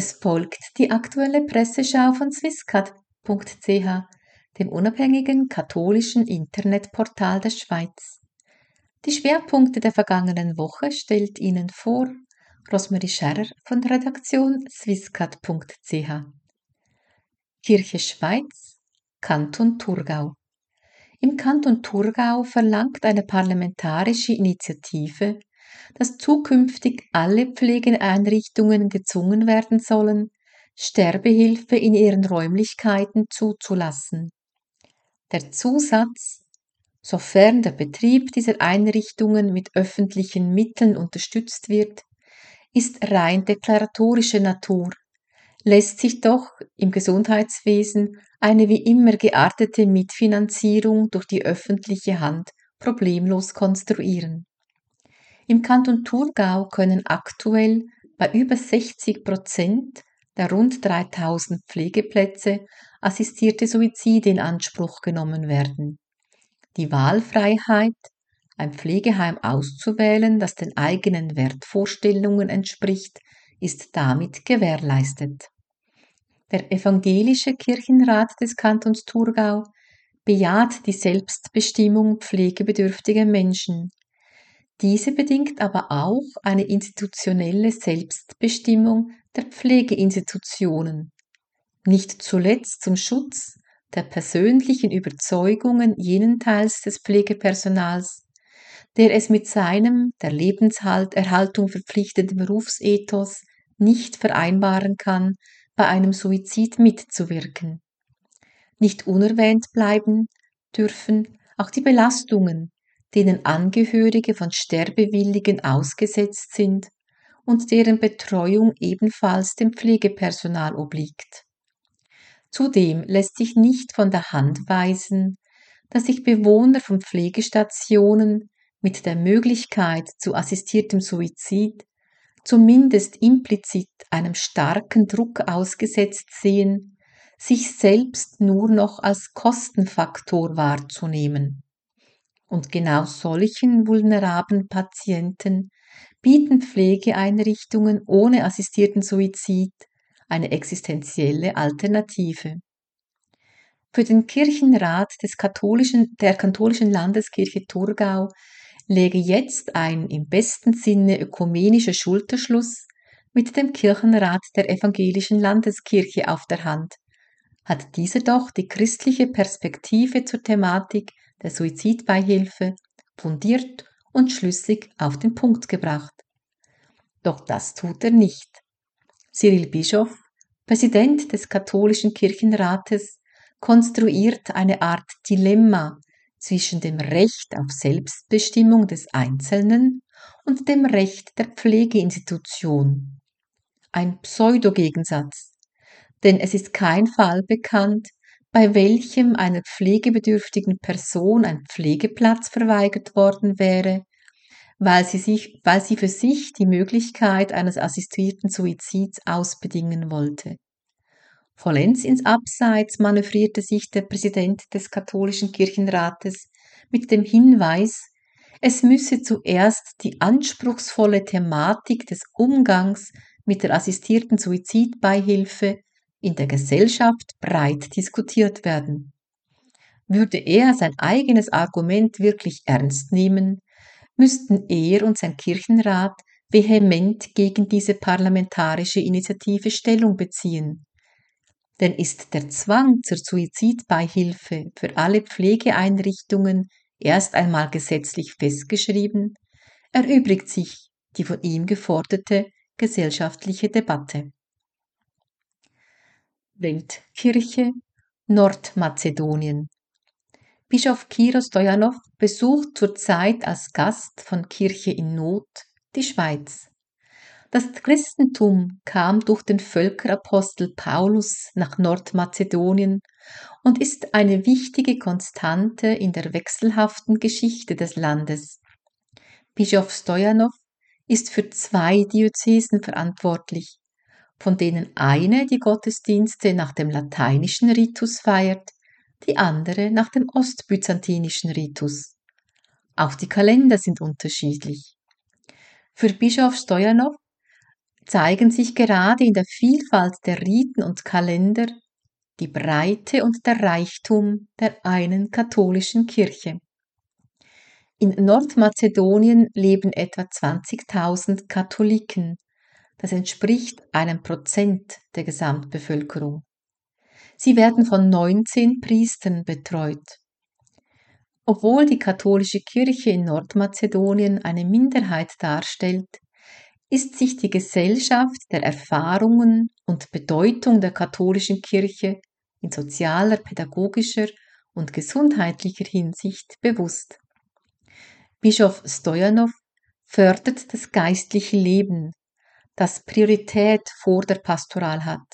Es folgt die aktuelle Presseschau von swisscat.ch, dem unabhängigen katholischen Internetportal der Schweiz. Die Schwerpunkte der vergangenen Woche stellt Ihnen vor Rosmarie Scherrer von der Redaktion swisscat.ch. Kirche Schweiz, Kanton Thurgau. Im Kanton Thurgau verlangt eine parlamentarische Initiative dass zukünftig alle Pflegeeinrichtungen gezwungen werden sollen, Sterbehilfe in ihren Räumlichkeiten zuzulassen. Der Zusatz Sofern der Betrieb dieser Einrichtungen mit öffentlichen Mitteln unterstützt wird, ist rein deklaratorischer Natur, lässt sich doch im Gesundheitswesen eine wie immer geartete Mitfinanzierung durch die öffentliche Hand problemlos konstruieren. Im Kanton Thurgau können aktuell bei über 60 Prozent der rund 3000 Pflegeplätze assistierte Suizide in Anspruch genommen werden. Die Wahlfreiheit, ein Pflegeheim auszuwählen, das den eigenen Wertvorstellungen entspricht, ist damit gewährleistet. Der evangelische Kirchenrat des Kantons Thurgau bejaht die Selbstbestimmung pflegebedürftiger Menschen. Diese bedingt aber auch eine institutionelle Selbstbestimmung der Pflegeinstitutionen, nicht zuletzt zum Schutz der persönlichen Überzeugungen jenen Teils des Pflegepersonals, der es mit seinem der Lebenserhaltung verpflichtenden Berufsethos nicht vereinbaren kann, bei einem Suizid mitzuwirken. Nicht unerwähnt bleiben dürfen auch die Belastungen, denen Angehörige von Sterbewilligen ausgesetzt sind und deren Betreuung ebenfalls dem Pflegepersonal obliegt. Zudem lässt sich nicht von der Hand weisen, dass sich Bewohner von Pflegestationen mit der Möglichkeit zu assistiertem Suizid zumindest implizit einem starken Druck ausgesetzt sehen, sich selbst nur noch als Kostenfaktor wahrzunehmen. Und genau solchen vulnerablen Patienten bieten Pflegeeinrichtungen ohne assistierten Suizid eine existenzielle Alternative. Für den Kirchenrat des katholischen, der katholischen Landeskirche Thurgau lege jetzt ein im besten Sinne ökumenischer Schulterschluss mit dem Kirchenrat der evangelischen Landeskirche auf der Hand, hat dieser doch die christliche Perspektive zur Thematik der Suizidbeihilfe fundiert und schlüssig auf den Punkt gebracht. Doch das tut er nicht. Cyril Bischof, Präsident des katholischen Kirchenrates, konstruiert eine Art Dilemma zwischen dem Recht auf Selbstbestimmung des Einzelnen und dem Recht der Pflegeinstitution. Ein Pseudogegensatz, denn es ist kein Fall bekannt, bei welchem einer pflegebedürftigen Person ein Pflegeplatz verweigert worden wäre, weil sie, sich, weil sie für sich die Möglichkeit eines assistierten Suizids ausbedingen wollte. Vollends ins Abseits manövrierte sich der Präsident des katholischen Kirchenrates mit dem Hinweis, es müsse zuerst die anspruchsvolle Thematik des Umgangs mit der assistierten Suizidbeihilfe in der Gesellschaft breit diskutiert werden. Würde er sein eigenes Argument wirklich ernst nehmen, müssten er und sein Kirchenrat vehement gegen diese parlamentarische Initiative Stellung beziehen. Denn ist der Zwang zur Suizidbeihilfe für alle Pflegeeinrichtungen erst einmal gesetzlich festgeschrieben, erübrigt sich die von ihm geforderte gesellschaftliche Debatte. Weltkirche Nordmazedonien. Bischof Kiro Stojanov besucht zurzeit als Gast von Kirche in Not die Schweiz. Das Christentum kam durch den Völkerapostel Paulus nach Nordmazedonien und ist eine wichtige Konstante in der wechselhaften Geschichte des Landes. Bischof Stojanov ist für zwei Diözesen verantwortlich, von denen eine die Gottesdienste nach dem lateinischen Ritus feiert, die andere nach dem ostbyzantinischen Ritus. Auch die Kalender sind unterschiedlich. Für Bischof Stojanov zeigen sich gerade in der Vielfalt der Riten und Kalender die Breite und der Reichtum der einen katholischen Kirche. In Nordmazedonien leben etwa 20.000 Katholiken. Das entspricht einem Prozent der Gesamtbevölkerung. Sie werden von 19 Priestern betreut. Obwohl die katholische Kirche in Nordmazedonien eine Minderheit darstellt, ist sich die Gesellschaft der Erfahrungen und Bedeutung der katholischen Kirche in sozialer, pädagogischer und gesundheitlicher Hinsicht bewusst. Bischof Stojanov fördert das geistliche Leben, das Priorität vor der Pastoral hat.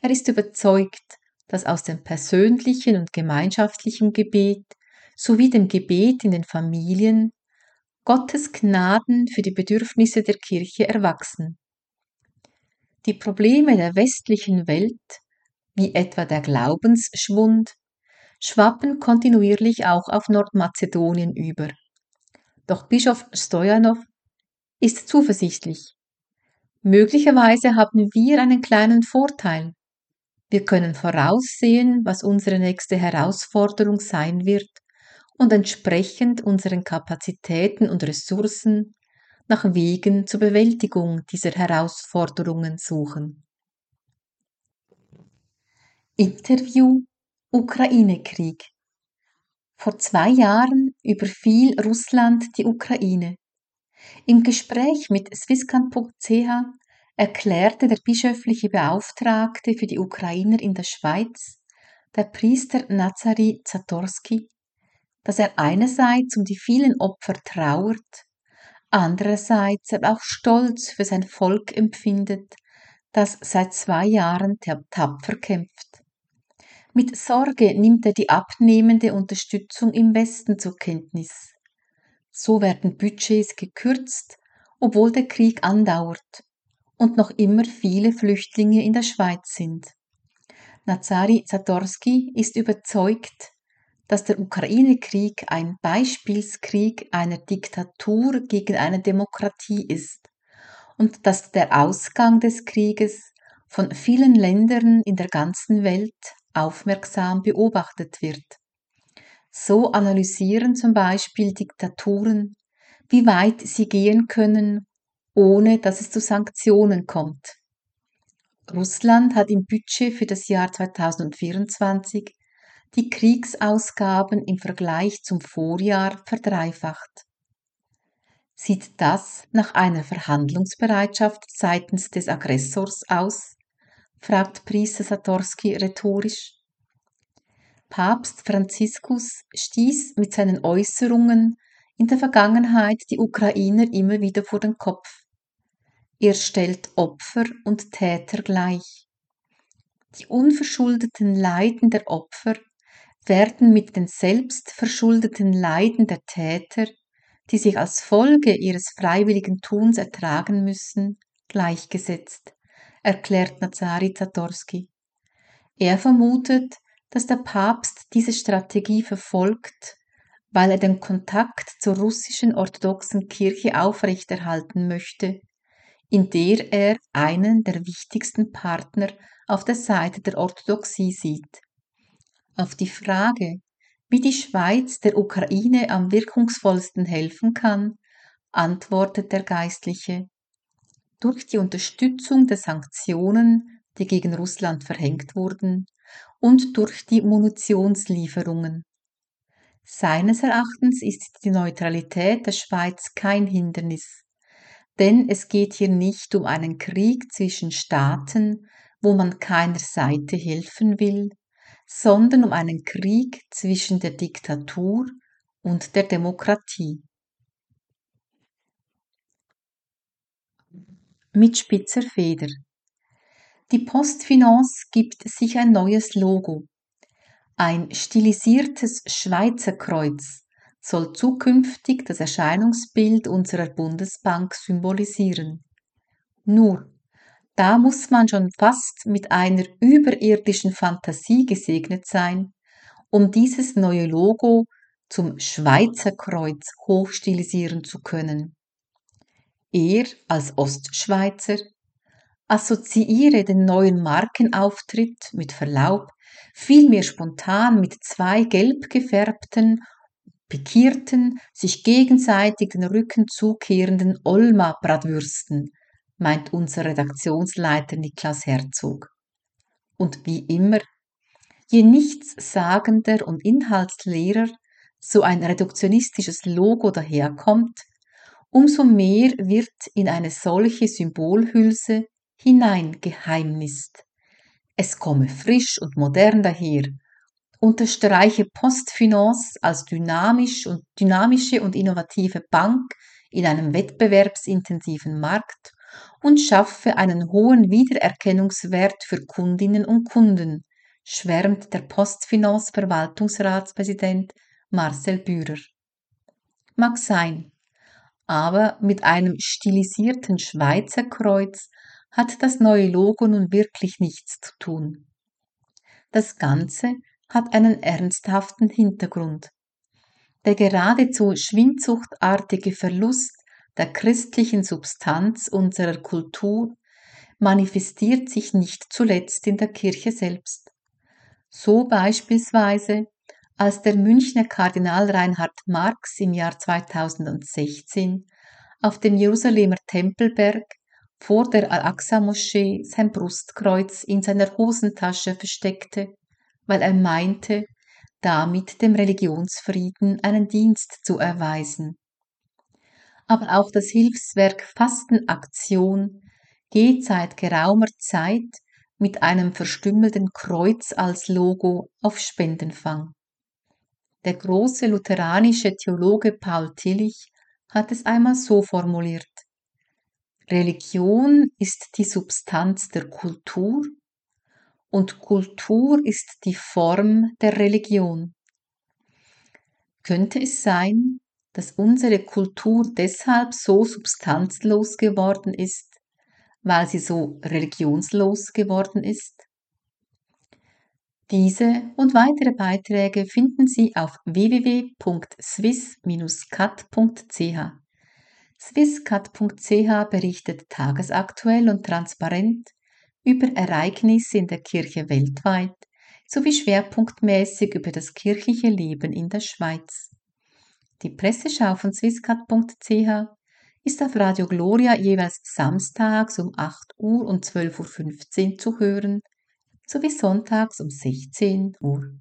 Er ist überzeugt, dass aus dem persönlichen und gemeinschaftlichen Gebet sowie dem Gebet in den Familien Gottes Gnaden für die Bedürfnisse der Kirche erwachsen. Die Probleme der westlichen Welt wie etwa der Glaubensschwund, schwappen kontinuierlich auch auf Nordmazedonien über. Doch Bischof Stojanov ist zuversichtlich. Möglicherweise haben wir einen kleinen Vorteil. Wir können voraussehen, was unsere nächste Herausforderung sein wird und entsprechend unseren Kapazitäten und Ressourcen nach Wegen zur Bewältigung dieser Herausforderungen suchen. Interview Ukraine-Krieg. Vor zwei Jahren überfiel Russland die Ukraine. Im Gespräch mit swisscan.ch erklärte der bischöfliche Beauftragte für die Ukrainer in der Schweiz, der Priester Nazari Zatorski, dass er einerseits um die vielen Opfer trauert, andererseits aber auch Stolz für sein Volk empfindet, das seit zwei Jahren tapfer kämpft. Mit Sorge nimmt er die abnehmende Unterstützung im Westen zur Kenntnis. So werden Budgets gekürzt, obwohl der Krieg andauert und noch immer viele Flüchtlinge in der Schweiz sind. Nazari Zatorski ist überzeugt, dass der Ukraine-Krieg ein Beispielskrieg einer Diktatur gegen eine Demokratie ist und dass der Ausgang des Krieges von vielen Ländern in der ganzen Welt aufmerksam beobachtet wird. So analysieren zum Beispiel Diktaturen, wie weit sie gehen können, ohne dass es zu Sanktionen kommt. Russland hat im Budget für das Jahr 2024 die Kriegsausgaben im Vergleich zum Vorjahr verdreifacht. Sieht das nach einer Verhandlungsbereitschaft seitens des Aggressors aus? fragt Priester Satorski rhetorisch. Papst Franziskus stieß mit seinen Äußerungen in der Vergangenheit die Ukrainer immer wieder vor den Kopf. Er stellt Opfer und Täter gleich. Die unverschuldeten Leiden der Opfer werden mit den selbstverschuldeten Leiden der Täter, die sich als Folge ihres freiwilligen Tuns ertragen müssen, gleichgesetzt erklärt Nazari Zatorski. Er vermutet, dass der Papst diese Strategie verfolgt, weil er den Kontakt zur russischen orthodoxen Kirche aufrechterhalten möchte, in der er einen der wichtigsten Partner auf der Seite der Orthodoxie sieht. Auf die Frage, wie die Schweiz der Ukraine am wirkungsvollsten helfen kann, antwortet der Geistliche, durch die Unterstützung der Sanktionen, die gegen Russland verhängt wurden, und durch die Munitionslieferungen. Seines Erachtens ist die Neutralität der Schweiz kein Hindernis, denn es geht hier nicht um einen Krieg zwischen Staaten, wo man keiner Seite helfen will, sondern um einen Krieg zwischen der Diktatur und der Demokratie. mit spitzer Feder. Die Postfinance gibt sich ein neues Logo. Ein stilisiertes Schweizer Kreuz soll zukünftig das Erscheinungsbild unserer Bundesbank symbolisieren. Nur, da muss man schon fast mit einer überirdischen Fantasie gesegnet sein, um dieses neue Logo zum Schweizer Kreuz hochstilisieren zu können. Er als Ostschweizer assoziiere den neuen Markenauftritt mit Verlaub vielmehr spontan mit zwei gelb gefärbten, pikierten, sich gegenseitig den Rücken zukehrenden Olma-Bratwürsten, meint unser Redaktionsleiter Niklas Herzog. Und wie immer, je nichtssagender und inhaltsleerer so ein reduktionistisches Logo daherkommt, umso mehr wird in eine solche Symbolhülse hineingeheimnist. Es komme frisch und modern daher, unterstreiche Postfinance als dynamisch und dynamische und innovative Bank in einem wettbewerbsintensiven Markt und schaffe einen hohen Wiedererkennungswert für Kundinnen und Kunden, schwärmt der Postfinance Verwaltungsratspräsident Marcel Bührer. Mag sein, aber mit einem stilisierten Schweizer Kreuz hat das neue Logo nun wirklich nichts zu tun. Das Ganze hat einen ernsthaften Hintergrund. Der geradezu schwindsuchtartige Verlust der christlichen Substanz unserer Kultur manifestiert sich nicht zuletzt in der Kirche selbst. So beispielsweise, als der Münchner Kardinal Reinhard Marx im Jahr 2016 auf dem Jerusalemer Tempelberg vor der Al-Aqsa-Moschee sein Brustkreuz in seiner Hosentasche versteckte, weil er meinte, damit dem Religionsfrieden einen Dienst zu erweisen. Aber auch das Hilfswerk Fastenaktion geht seit geraumer Zeit mit einem verstümmelten Kreuz als Logo auf Spendenfang. Der große lutheranische Theologe Paul Tillich hat es einmal so formuliert. Religion ist die Substanz der Kultur und Kultur ist die Form der Religion. Könnte es sein, dass unsere Kultur deshalb so substanzlos geworden ist, weil sie so religionslos geworden ist? Diese und weitere Beiträge finden Sie auf www.swiss-cat.ch. Swisscat.ch berichtet tagesaktuell und transparent über Ereignisse in der Kirche weltweit sowie schwerpunktmäßig über das kirchliche Leben in der Schweiz. Die Presseschau von swisscat.ch ist auf Radio Gloria jeweils samstags um 8 Uhr und 12.15 Uhr zu hören, sowie sonntags um 16 Uhr.